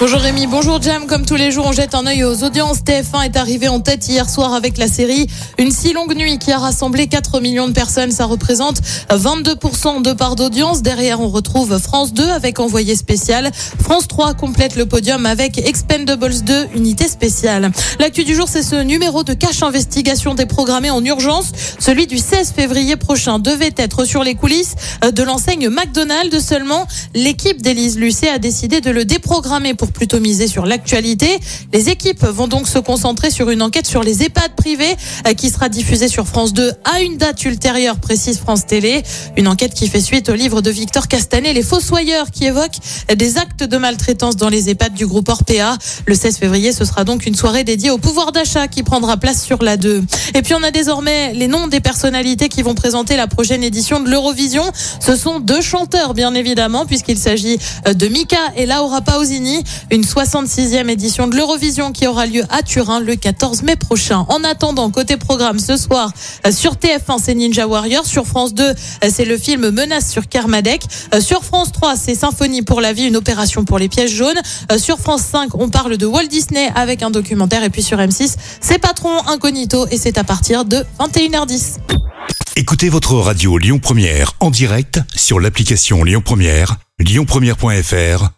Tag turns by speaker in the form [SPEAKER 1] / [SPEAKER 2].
[SPEAKER 1] Bonjour Rémi, bonjour Jam. Comme tous les jours, on jette un œil aux audiences. TF1 est arrivé en tête hier soir avec la série Une si longue nuit qui a rassemblé 4 millions de personnes. Ça représente 22% de part d'audience. Derrière, on retrouve France 2 avec envoyé spécial. France 3 complète le podium avec Expendables 2, unité spéciale. L'actu du jour, c'est ce numéro de cache investigation déprogrammé en urgence. Celui du 16 février prochain devait être sur les coulisses de l'enseigne McDonald's. Seulement, l'équipe d'Élise Lucet a décidé de le déprogrammer pour plutôt miser sur l'actualité. Les équipes vont donc se concentrer sur une enquête sur les EHPAD privés euh, qui sera diffusée sur France 2 à une date ultérieure, précise France Télé. Une enquête qui fait suite au livre de Victor Castanet, Les Fossoyeurs, qui évoque des actes de maltraitance dans les EHPAD du groupe Orpea. Le 16 février, ce sera donc une soirée dédiée au pouvoir d'achat qui prendra place sur la 2. Et puis on a désormais les noms des personnalités qui vont présenter la prochaine édition de l'Eurovision. Ce sont deux chanteurs, bien évidemment, puisqu'il s'agit euh, de Mika et Laura Pausini une 66e édition de l'Eurovision qui aura lieu à Turin le 14 mai prochain. En attendant, côté programme ce soir euh, sur TF1 c'est Ninja Warrior, sur France 2 euh, c'est le film Menace sur Kermadec, euh, sur France 3 c'est Symphonie pour la vie, une opération pour les pièges jaunes, sur France 5 on parle de Walt Disney avec un documentaire. Et puis sur M6 c'est Patron Incognito. Et c'est à partir de 21h10.
[SPEAKER 2] Écoutez votre radio Lyon Première en direct sur l'application Lyon Première, lyonpremière.fr